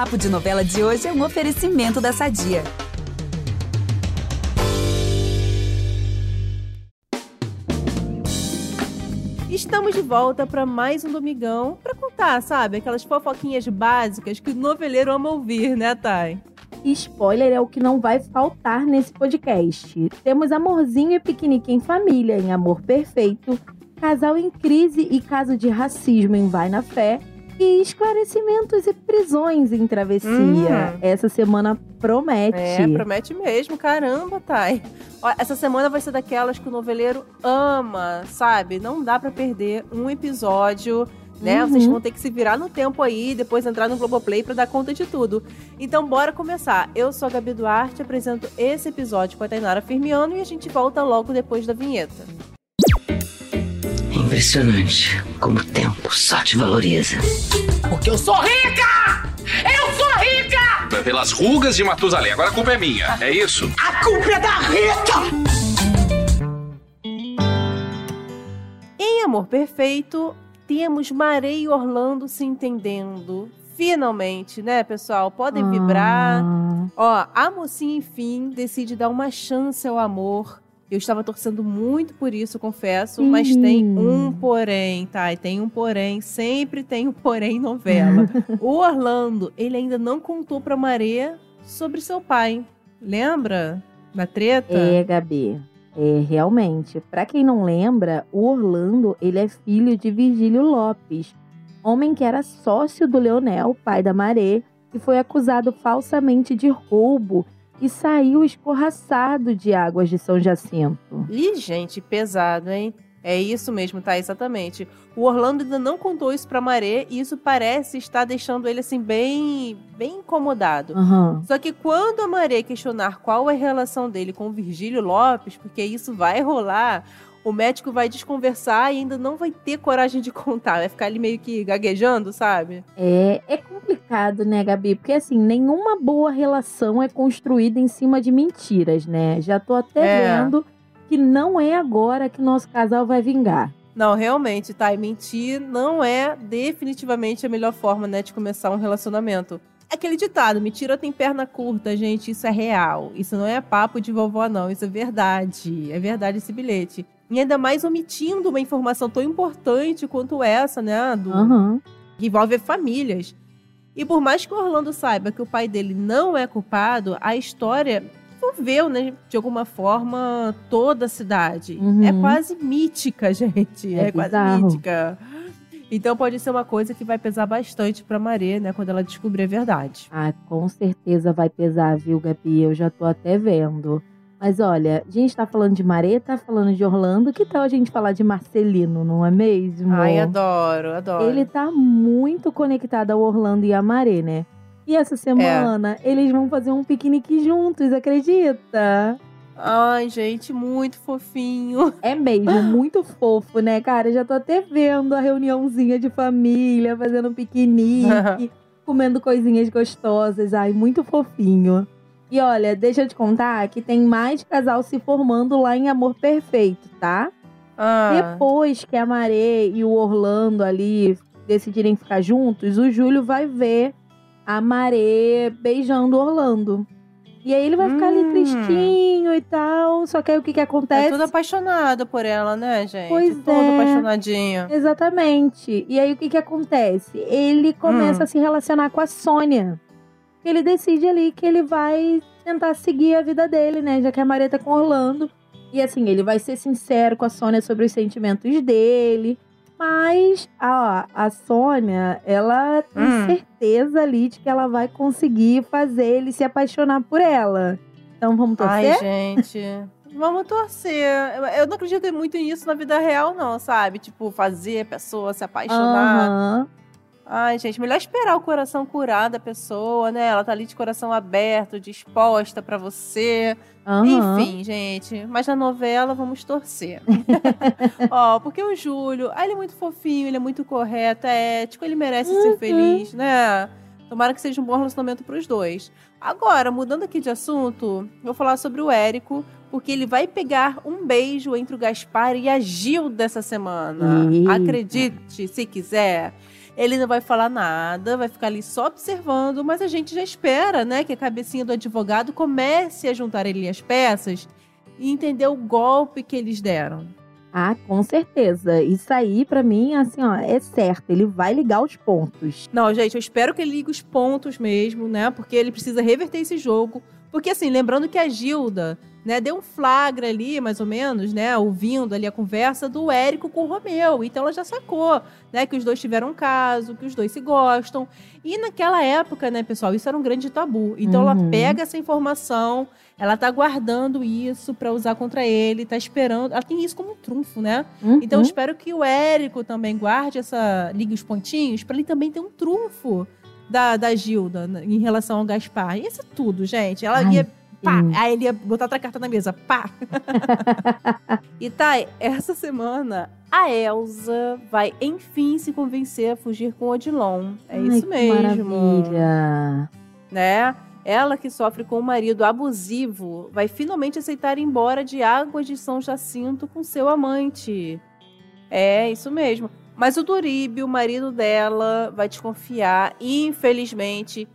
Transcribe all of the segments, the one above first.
Papo de Novela de hoje é um oferecimento da Sadia. Estamos de volta para mais um Domingão para contar, sabe? Aquelas fofoquinhas básicas que o noveleiro ama ouvir, né, Thay? Spoiler é o que não vai faltar nesse podcast. Temos amorzinho e piquenique em família, em Amor Perfeito, casal em crise e caso de racismo em Vai na Fé, e esclarecimentos e prisões em travessia. Hum. Essa semana promete. É, promete mesmo. Caramba, Thay. essa semana vai ser daquelas que o noveleiro ama, sabe? Não dá para perder um episódio. Né? Uhum. Vocês vão ter que se virar no tempo aí, depois entrar no Globoplay para dar conta de tudo. Então, bora começar. Eu sou a Gabi Duarte, apresento esse episódio com a Tainara Firmiano e a gente volta logo depois da vinheta. Impressionante como o tempo só te valoriza. Porque eu sou rica! Eu sou rica! Pelas rugas de Matusalém. Agora a culpa é minha, é isso? A culpa é da Rita! Em Amor Perfeito, temos Maré e Orlando se entendendo. Finalmente, né, pessoal? Podem ah. vibrar. Ó, a mocinha, enfim, decide dar uma chance ao amor eu estava torcendo muito por isso, confesso, uhum. mas tem um porém, tá? E tem um porém, sempre tem um porém novela. o Orlando, ele ainda não contou pra Maria sobre seu pai. Lembra da treta? É, Gabi. É, realmente. Para quem não lembra, o Orlando, ele é filho de Virgílio Lopes, homem que era sócio do Leonel, pai da Maré, e foi acusado falsamente de roubo e saiu escorraçado de águas de São Jacinto. Ih, gente, pesado, hein? É isso mesmo, tá? Exatamente. O Orlando ainda não contou isso pra Maré e isso parece estar deixando ele, assim, bem, bem incomodado. Uhum. Só que quando a Maré questionar qual é a relação dele com o Virgílio Lopes, porque isso vai rolar, o médico vai desconversar e ainda não vai ter coragem de contar. Vai ficar ali meio que gaguejando, sabe? É, é complicado, né, Gabi? Porque assim, nenhuma boa relação é construída em cima de mentiras, né? Já tô até é. vendo que não é agora que nosso casal vai vingar. Não, realmente, tá? E mentir não é definitivamente a melhor forma, né, de começar um relacionamento. Aquele ditado, mentira tem perna curta, gente, isso é real. Isso não é papo de vovó, não. Isso é verdade. É verdade esse bilhete. E ainda mais omitindo uma informação tão importante quanto essa, né? Do, uhum. Que envolve famílias. E por mais que o Orlando saiba que o pai dele não é culpado, a história envolveu, né, de alguma forma, toda a cidade. Uhum. É quase mítica, gente. É, é quase mítica. Então pode ser uma coisa que vai pesar bastante pra Maré, né, quando ela descobrir a verdade. Ah, com certeza vai pesar, viu, Gabi? Eu já tô até vendo. Mas olha, a gente tá falando de Maré, tá falando de Orlando, que tal a gente falar de Marcelino, não é mesmo? Ai, adoro, adoro. Ele tá muito conectado ao Orlando e a Maré, né? E essa semana é. eles vão fazer um piquenique juntos, acredita? Ai, gente, muito fofinho. É mesmo, muito fofo, né, cara? Já tô até vendo a reuniãozinha de família, fazendo um piquenique, comendo coisinhas gostosas. Ai, muito fofinho. E olha, deixa eu te contar que tem mais casal se formando lá em Amor Perfeito, tá? Ah. Depois que a Maré e o Orlando ali decidirem ficar juntos, o Júlio vai ver a Maré beijando o Orlando. E aí ele vai ficar hum. ali tristinho e tal. Só que aí o que que acontece? É todo apaixonado por ela, né, gente? Pois todo é. apaixonadinho. Exatamente. E aí o que que acontece? Ele começa hum. a se relacionar com a Sônia ele decide ali que ele vai tentar seguir a vida dele, né? Já que a Maria tá com Orlando. E assim, ele vai ser sincero com a Sônia sobre os sentimentos dele. Mas a, a Sônia, ela tem hum. certeza ali de que ela vai conseguir fazer ele se apaixonar por ela. Então vamos torcer? Ai, gente. Vamos torcer. Eu não acredito muito nisso na vida real, não, sabe? Tipo, fazer a pessoa se apaixonar. Uhum. Ai, gente, melhor esperar o coração curar da pessoa, né? Ela tá ali de coração aberto, disposta para você. Uhum. Enfim, gente. Mas na novela, vamos torcer. Ó, porque o Júlio, ah, ele é muito fofinho, ele é muito correto, é ético, ele merece uhum. ser feliz, né? Tomara que seja um bom relacionamento pros dois. Agora, mudando aqui de assunto, vou falar sobre o Érico, porque ele vai pegar um beijo entre o Gaspar e a Gil dessa semana. Acredite, se quiser. Ele não vai falar nada, vai ficar ali só observando, mas a gente já espera, né, que a cabecinha do advogado comece a juntar ele as peças e entender o golpe que eles deram. Ah, com certeza. Isso aí, pra mim, assim, ó, é certo. Ele vai ligar os pontos. Não, gente, eu espero que ele ligue os pontos mesmo, né? Porque ele precisa reverter esse jogo. Porque, assim, lembrando que a Gilda, né, deu um flagra ali, mais ou menos, né? Ouvindo ali a conversa do Érico com o Romeu. Então ela já sacou, né? Que os dois tiveram um caso, que os dois se gostam. E naquela época, né, pessoal, isso era um grande tabu. Então ela Uhum. pega essa informação, ela tá guardando isso pra usar contra ele, tá esperando. Ela tem isso como um trunfo, né? Uhum. Então eu espero que o Érico também guarde essa. ligue os pontinhos pra ele também ter um trunfo da, da Gilda né, em relação ao Gaspar. Isso é tudo, gente. Ela Ai, ia. Pá, sim. aí ele ia botar outra carta na mesa. Pá! e tá, essa semana a Elsa vai enfim se convencer a fugir com o Odilon. É Ai, isso mesmo Maravilha. né? Ela que sofre com o marido abusivo vai finalmente aceitar ir embora de Águas de São Jacinto com seu amante. É, isso mesmo. Mas o Duribe, o marido dela, vai desconfiar, infelizmente.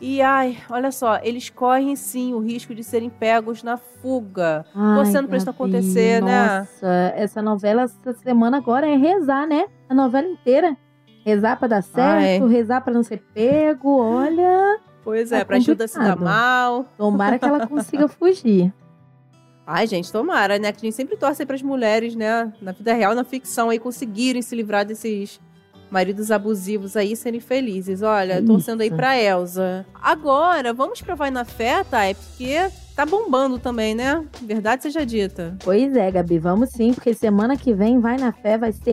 E ai, olha só, eles correm sim o risco de serem pegos na fuga. Ai, Torcendo pra isso acontecer, né? Nossa, essa novela essa semana agora é rezar, né? A novela inteira. Rezar pra dar certo, rezar pra não ser pego, olha. Pois É é, pra Gilda se dar complicado. mal. Tomara que ela consiga fugir. Ai, gente, tomara, né? Que a gente sempre torce para as mulheres, né? Na vida real, na ficção, aí conseguirem se livrar desses maridos abusivos aí, serem felizes. Olha, Isso. torcendo aí pra Elsa. Agora, vamos pra Vai na Fé, tá? É porque tá bombando também, né? Verdade seja dita. Pois é, Gabi, vamos sim, porque semana que vem vai na fé, vai ser.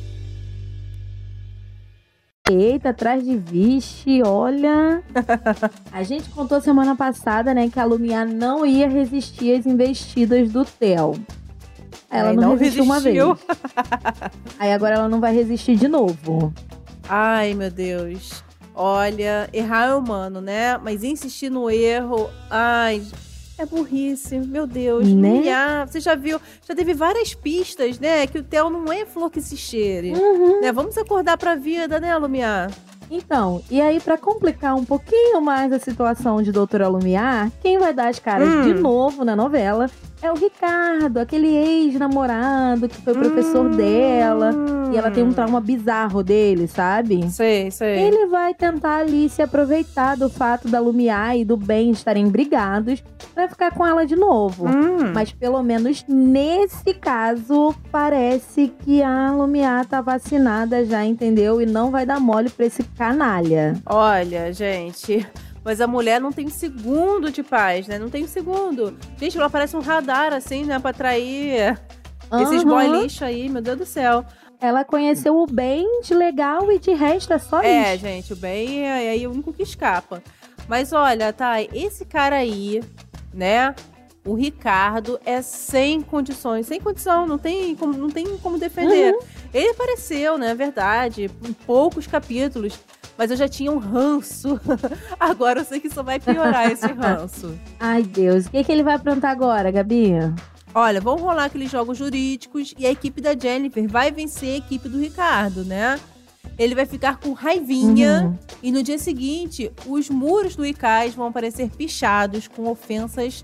Eita, atrás de vixe, olha. A gente contou semana passada, né, que a Lumiar não ia resistir às investidas do Theo. Ela Ai, não, não resistiu uma vez. resistiu. Aí agora ela não vai resistir de novo. Ai, meu Deus. Olha, errar é humano, né? Mas insistir no erro, ai, é burrice. Meu Deus. Né? Humilhar. Você já viu, já teve várias pistas, né? Que o Theo não é flor que se cheire. Uhum. Né? Vamos acordar pra vida, né, Lumiar? Então, e aí pra complicar um pouquinho mais a situação de Doutora Lumiar, quem vai dar as caras Hum. de novo na novela é o Ricardo, aquele ex-namorado que foi professor Hum. dela. E ela tem um trauma bizarro dele, sabe? Sei, sei. Ele vai tentar ali se aproveitar do fato da Lumiar e do Ben estarem brigados pra ficar com ela de novo. Hum. Mas pelo menos nesse caso, parece que a Lumiar tá vacinada já, entendeu? E não vai dar mole pra esse canalha. Olha, gente. Mas a mulher não tem um segundo de paz, né? Não tem um segundo. Gente, ela parece um radar, assim, né? Pra atrair esses Aham. boy lixo aí, meu Deus do céu. Ela conheceu o Ben de legal e de resto é só É, isso. gente, o bem é aí o único que escapa. Mas olha, tá, esse cara aí, né? O Ricardo é sem condições, sem condição, não tem como, não tem como defender. Ele apareceu, né? Verdade, em poucos capítulos, mas eu já tinha um ranço. Agora eu sei que só vai piorar esse ranço. Ai, Deus. O que, que ele vai aprontar agora, Gabi? Olha, vão rolar aqueles jogos jurídicos e a equipe da Jennifer vai vencer a equipe do Ricardo, né? Ele vai ficar com raivinha Uhum. e no dia seguinte os muros do ICAS vão aparecer pichados com ofensas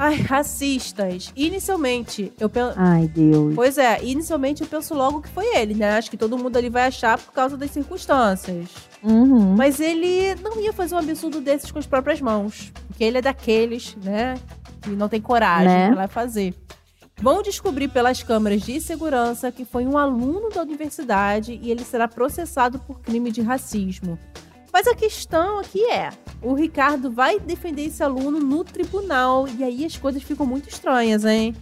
ai, racistas. Inicialmente, eu penso. Ai, Deus. Pois é, inicialmente eu penso logo que foi ele, né? Acho que todo mundo ali vai achar por causa das circunstâncias. Uhum. Mas ele não ia fazer um absurdo desses com as próprias mãos. Porque ele é daqueles, né? Que não tem coragem Né? pra fazer. Vão descobrir pelas câmeras de segurança que foi um aluno da universidade e ele será processado por crime de racismo. Mas a questão aqui é: o Ricardo vai defender esse aluno no tribunal. E aí as coisas ficam muito estranhas, hein?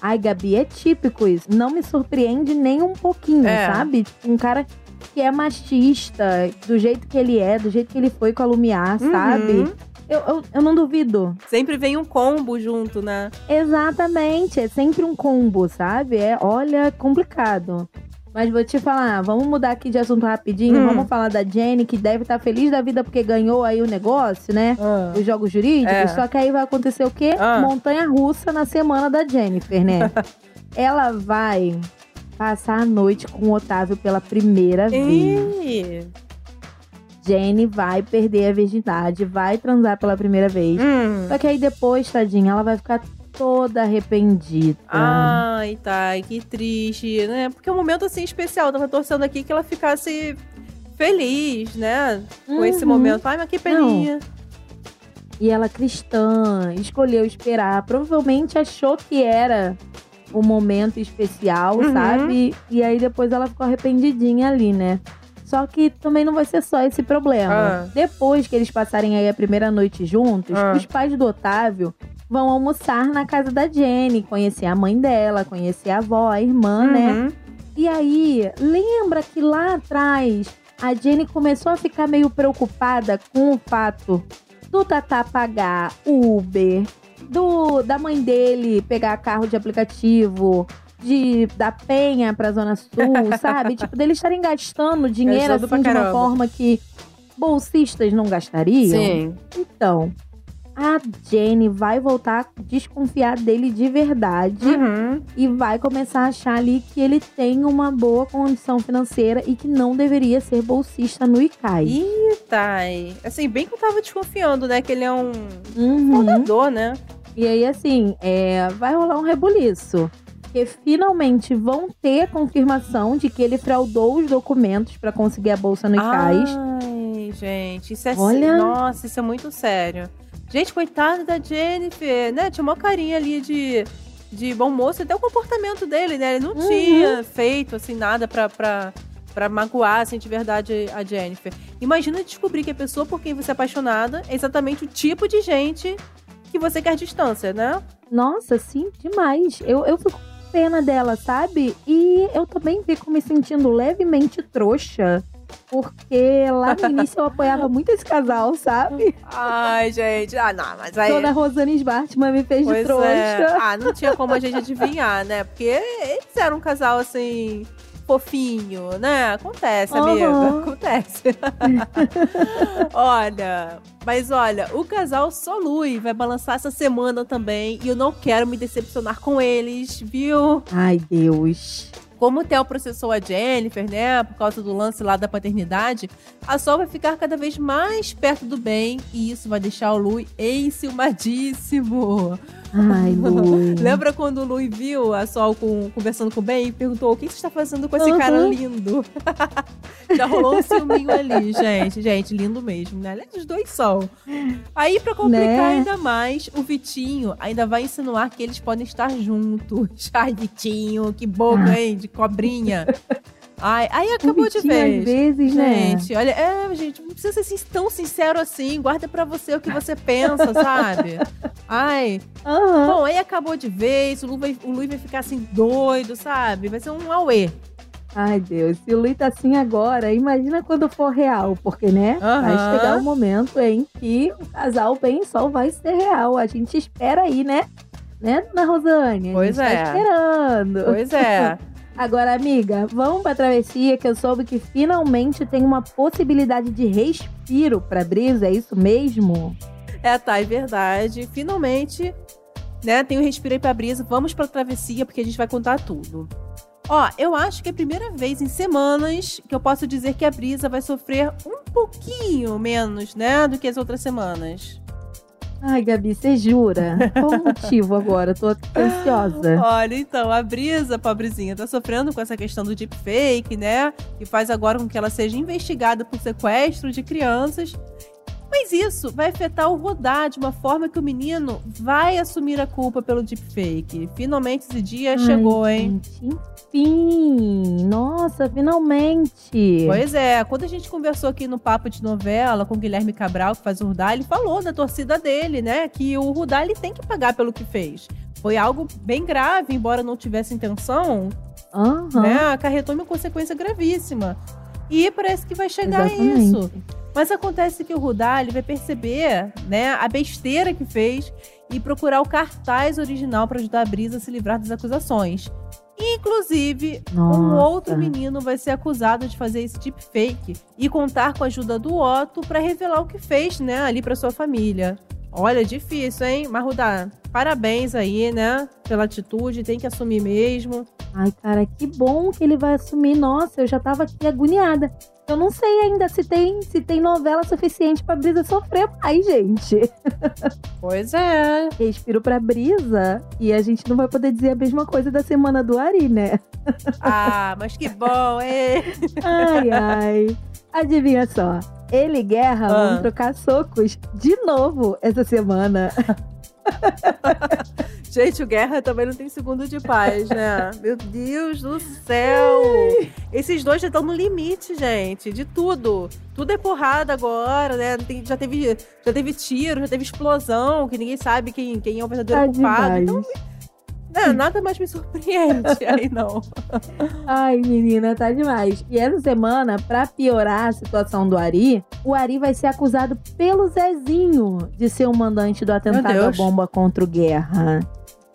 Ai, Gabi, é típico isso. Não me surpreende nem um pouquinho, É. sabe? Um cara que é machista, do jeito que ele é, do jeito que ele foi com a Lumiar, Uhum. sabe? Eu, eu, eu não duvido. Sempre vem um combo junto, né? Exatamente, é sempre um combo, sabe? É, olha, complicado. Mas vou te falar, vamos mudar aqui de assunto rapidinho. Hum. Vamos falar da Jenny, que deve estar feliz da vida porque ganhou aí o negócio, né? Os jogos jurídicos. É. Só que aí vai acontecer o quê? Ah. Montanha russa na semana da Jennifer, né? Ela vai passar a noite com o Otávio pela primeira vez. Jenny vai perder a virgindade, vai transar pela primeira vez. Hum. Só que aí depois, tadinha, ela vai ficar toda arrependida. Ai, tá, que triste, né? Porque é um momento assim especial. Eu tava torcendo aqui que ela ficasse feliz, né? Com esse Uhum. momento. Ai, mas que peninha. E ela cristã, escolheu esperar. Provavelmente achou que era o momento especial, Uhum. sabe? E aí depois ela ficou arrependidinha ali, né? Só que também não vai ser só esse problema. Ah. Depois que eles passarem aí a primeira noite juntos, Ah. os pais do Otávio vão almoçar na casa da Jenny, conhecer a mãe dela, conhecer a avó, a irmã, né? Uhum. E aí, lembra que lá atrás a Jenny começou a ficar meio preocupada com o fato do Tatá pagar o Uber, do da mãe dele pegar carro de aplicativo, de da Penha pra Zona Sul, sabe? Tipo, deles estarem gastando dinheiro assim de uma forma que bolsistas não gastariam. Sim. Então, a Jenny vai voltar a desconfiar dele de verdade Uhum. e vai começar a achar ali que ele tem uma boa condição financeira e que não deveria ser bolsista no ICAI. Ih, Thay. Assim, bem que eu tava desconfiando, né? Que ele é um Uhum. fundador, né? E aí, assim, é, vai rolar um rebuliço. Porque finalmente vão ter confirmação de que ele fraudou os documentos para conseguir a bolsa no ICAIS. Ai, gente, isso é Olha. Nossa, isso é muito sério. Gente, coitada da Jennifer, né? Tinha uma carinha ali de, de bom moço, até o comportamento dele, né? Ele não Uhum. tinha feito, assim, nada pra, pra, pra magoar, assim, de verdade a Jennifer. Imagina descobrir que a pessoa por quem você é apaixonada é exatamente o tipo de gente que você quer distância, né? Nossa, sim, demais. Eu, eu fico com pena dela, sabe? E eu também fico me sentindo levemente trouxa. Porque lá no início eu apoiava muito esse casal, sabe? Ai, gente. Ah, não, mas aí. Toda a Rosane Sbartman me fez de Pois trouxa. é. Ah, não tinha como a gente adivinhar, né? Porque eles eram um casal assim. Fofinho, né? Acontece, amiga. Aham. Acontece. olha, mas olha, o casal Solui vai balançar essa semana também. E eu não quero me decepcionar com eles, viu? Ai, Deus. Como o Theo processou a Jennifer, né, por causa do lance lá da paternidade, a Sol vai ficar cada vez mais perto do bem e isso vai deixar o Lui enciumadíssimo. Ai, Lu. Lembra quando o Lui viu a Sol com- conversando com o Ben e perguntou: O que você está fazendo com esse Uhum. cara lindo? Já rolou um ciúminho ali, gente. Gente, lindo mesmo, né? Aliás, os dois são. Aí, pra complicar Né? ainda mais, o Vitinho ainda vai insinuar que eles podem estar juntos. Ai, Vitinho, que boca, hein? De cobrinha. Ai, aí acabou de vez. Vezes, né? Gente, olha, é, gente, não precisa ser tão sincero assim. Guarda pra você o que você pensa, sabe? Ai. Aham. Bom, aí acabou de vez, o Lu vai, o Lu vai ficar assim doido, sabe? Vai ser um auê. Ai, Deus. Se o Lui tá assim agora, imagina quando for real. Porque, né? Vai Aham. chegar o momento em que o casal bem sol vai ser real. A gente espera aí, né? Né, dona Rosane? A Pois gente é. tá esperando. Pois é. Agora, amiga, vamos pra travessia que eu soube que finalmente tem uma possibilidade de respiro pra brisa, é isso mesmo? É, tá, é verdade. Finalmente, né, tem o Respirei pra Brisa. Vamos pra travessia, porque a gente vai contar tudo. Ó, eu acho que é a primeira vez em semanas que eu posso dizer que a Brisa vai sofrer um pouquinho menos, né, do que as outras semanas. Ai, Gabi, você jura? Qual o motivo agora? Tô ansiosa. Olha, então, a Brisa, pobrezinha, tá sofrendo com essa questão do deepfake, né? Que faz agora com que ela seja investigada por sequestro de crianças. Mas isso vai afetar o Rodar de uma forma que o menino vai assumir a culpa pelo deepfake. Finalmente esse dia chegou, Ai, hein? Gente, enfim! Nossa, finalmente! Pois é, quando a gente conversou aqui no Papo de Novela com o Guilherme Cabral, que faz o Rudá, ele falou da torcida dele, né? Que o Rudá ele tem que pagar pelo que fez. Foi algo bem grave, embora não tivesse intenção, Aham. né? Acarretou uma consequência gravíssima. E parece que vai chegar Exatamente. a isso. Mas acontece que o Rudá ele vai perceber, né, a besteira que fez e procurar o cartaz original para ajudar a Brisa a se livrar das acusações. Inclusive, um Nossa. outro menino vai ser acusado de fazer esse deepfake e contar com a ajuda do Otto para revelar o que fez, né, ali para sua família. Olha, difícil, hein? Mas, Rudá, parabéns aí, né, pela atitude, tem que assumir mesmo. Ai, cara, que bom que ele vai assumir. Nossa, eu já tava aqui agoniada. Eu não sei ainda se tem, se tem novela suficiente pra Brisa sofrer mais, gente. Pois é. Respiro pra Brisa e a gente não vai poder dizer a mesma coisa da semana do Ari, né? Ah, mas que bom, hein? Ai, ai. Adivinha só. Ele e Guerra Ah. vão trocar socos de novo essa semana. Gente, o Guerra também não tem segundo de paz, né? Meu Deus do céu! Esses dois já estão no limite, gente, de tudo. Tudo é porrada agora, né? Tem- já, teve, já teve tiro, já teve explosão, que ninguém sabe quem, quem é o verdadeiro Tá culpado. demais. Então, nada mais me surpreende aí, não. Ai, menina, tá demais. E essa semana, pra piorar a situação do Ari, o Ari vai ser acusado pelo Zezinho de ser o mandante do atentado à bomba contra o Guerra.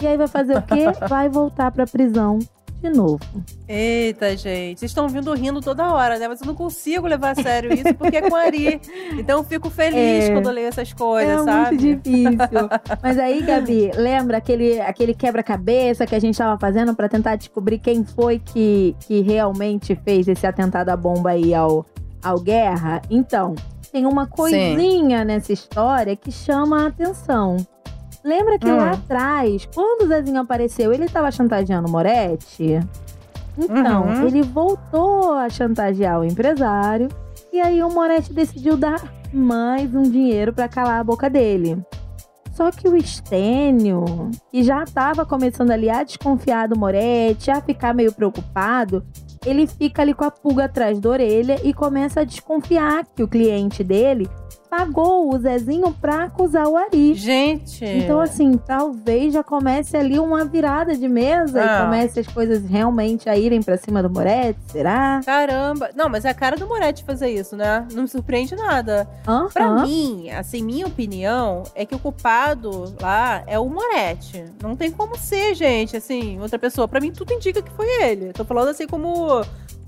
E aí vai fazer o quê? Vai voltar pra prisão de novo. Eita, gente. Vocês estão vindo rindo toda hora, né? Mas eu não consigo levar a sério isso porque é com a Ari. Então eu fico feliz É. quando eu leio essas coisas, é sabe? muito difícil. Mas aí, Gabi, lembra aquele, aquele quebra-cabeça que a gente tava fazendo pra tentar descobrir quem foi que, que realmente fez esse atentado à bomba aí ao, ao Guerra? Então, tem uma coisinha nessa história que chama a atenção. Lembra que Hum. lá atrás, quando o Zezinho apareceu, ele tava chantageando o Moretti? Então, Uhum. ele voltou a chantagear o empresário e aí o Moretti decidiu dar mais um dinheiro pra calar a boca dele. Só que o Estênio, que já estava começando ali a desconfiar do Moretti, a ficar meio preocupado, ele fica ali com a pulga atrás da orelha e começa a desconfiar que o cliente dele pagou o Zezinho pra acusar o Ari. Gente. Então, assim, talvez já comece ali uma virada de mesa Ah. e comece as coisas realmente a irem pra cima do Moretti, será? Caramba. Não, mas é a cara do Moretti fazer isso, né? Não me surpreende nada. Hã? Pra mim, assim, minha opinião é que o culpado lá é o Moretti. Não tem como ser, gente, assim, outra pessoa. Pra mim, tudo indica que foi ele. Tô falando assim como.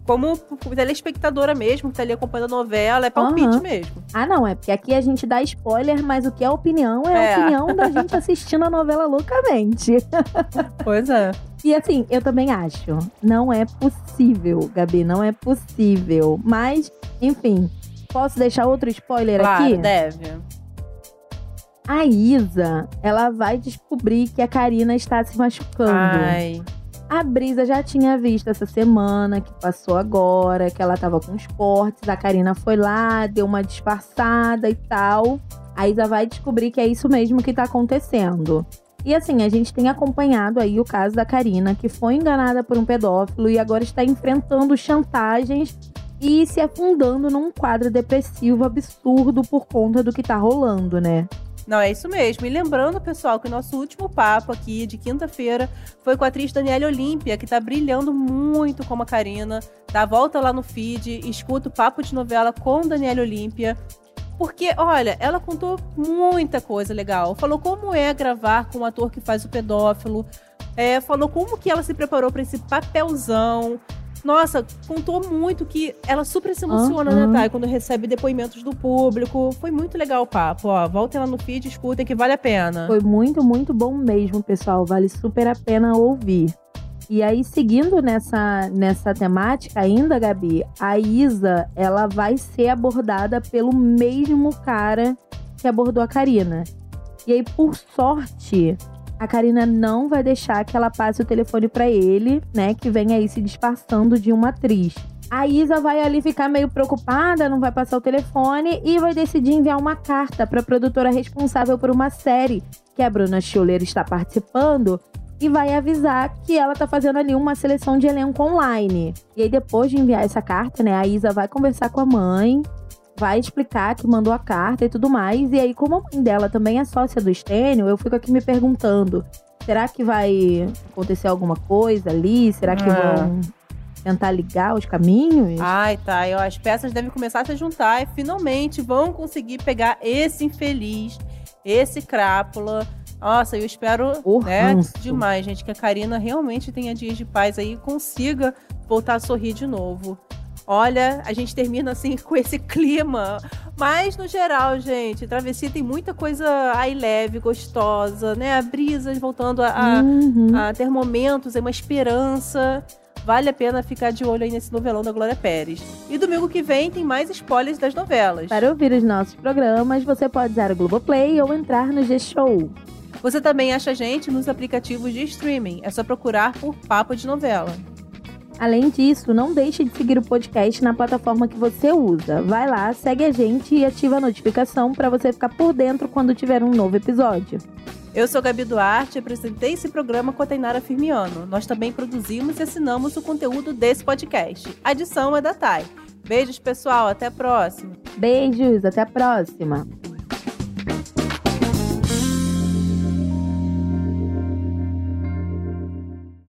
Como telespectadora mesmo, que tá ali acompanhando a novela, é palpite Aham. mesmo. Ah, não, é porque aqui a gente dá spoiler, mas o que é opinião é, É. a opinião da gente assistindo a novela loucamente. Pois é. E assim, eu também acho. Não é possível, Gabi, não é possível. Mas, enfim, posso deixar outro spoiler Claro, aqui? deve. A Isa, ela vai descobrir que a Karina está se machucando. Ai. A Brisa já tinha visto essa semana, que passou agora, que ela tava com os cortes. A Karina foi lá, deu uma disfarçada e tal. A Isa vai descobrir que é isso mesmo que tá acontecendo. E assim, a gente tem acompanhado aí o caso da Karina, que foi enganada por um pedófilo e agora está enfrentando chantagens e se afundando num quadro depressivo absurdo por conta do que tá rolando, né? Não, é isso mesmo. E lembrando, pessoal, que o nosso último papo aqui de quinta-feira foi com a atriz Daniela Olímpia, que tá brilhando muito como a Karina. Dá volta lá no feed, escuta o papo de novela com Daniela Olímpia. Porque, olha, ela contou muita coisa legal. Falou como é gravar com o ator que faz o pedófilo. É, falou como que ela se preparou para esse papelzão. Nossa, contou muito que ela super se emociona, Aham. né, Thay, quando recebe depoimentos do público. Foi muito legal o papo, ó. Voltem lá no feed, escutem que vale a pena. Foi muito, muito bom mesmo, pessoal. Vale super a pena ouvir. E aí, seguindo nessa, nessa temática ainda, Gabi, a Isa, ela vai ser abordada pelo mesmo cara que abordou a Karina. E aí, por sorte, a Karina não vai deixar que ela passe o telefone pra ele, né? Que vem aí se disfarçando de uma atriz. A Isa vai ali ficar meio preocupada, não vai passar o telefone e vai decidir enviar uma carta para a produtora responsável por uma série que a Bruna Schuller está participando e vai avisar que ela tá fazendo ali uma seleção de elenco online. E aí depois de enviar essa carta, né, a Isa vai conversar com a mãe, vai explicar que mandou a carta e tudo mais. E aí como a mãe dela também é sócia do Stênio, eu fico aqui me perguntando, será que vai acontecer alguma coisa ali? Será que Ah. vão tentar ligar os caminhos. Ai, tá. Eu, as peças devem começar a se juntar e finalmente vão conseguir pegar esse infeliz, esse crápula. Nossa, eu espero né, demais, gente, que a Karina realmente tenha dias de paz aí e consiga voltar a sorrir de novo. Olha, a gente termina assim com esse clima. Mas, no geral, gente, Travessia tem muita coisa aí leve, gostosa, né? Brisas voltando a, a, Uhum. a ter momentos, é uma esperança. Vale a pena ficar de olho aí nesse novelão da Glória Pérez. E domingo que vem tem mais spoilers das novelas. Para ouvir os nossos programas, você pode usar o Globoplay ou entrar no G-Show. Você também acha a gente nos aplicativos de streaming. É só procurar por Papo de Novela. Além disso, não deixe de seguir o podcast na plataforma que você usa. Vai lá, segue a gente e ativa a notificação para você ficar por dentro quando tiver um novo episódio. Eu sou Gabi Duarte e apresentei esse programa com a Tainara Firmiano. Nós também produzimos e assinamos o conteúdo desse podcast. A edição é da Thay. Beijos, pessoal. Até a próxima. Beijos, até a próxima!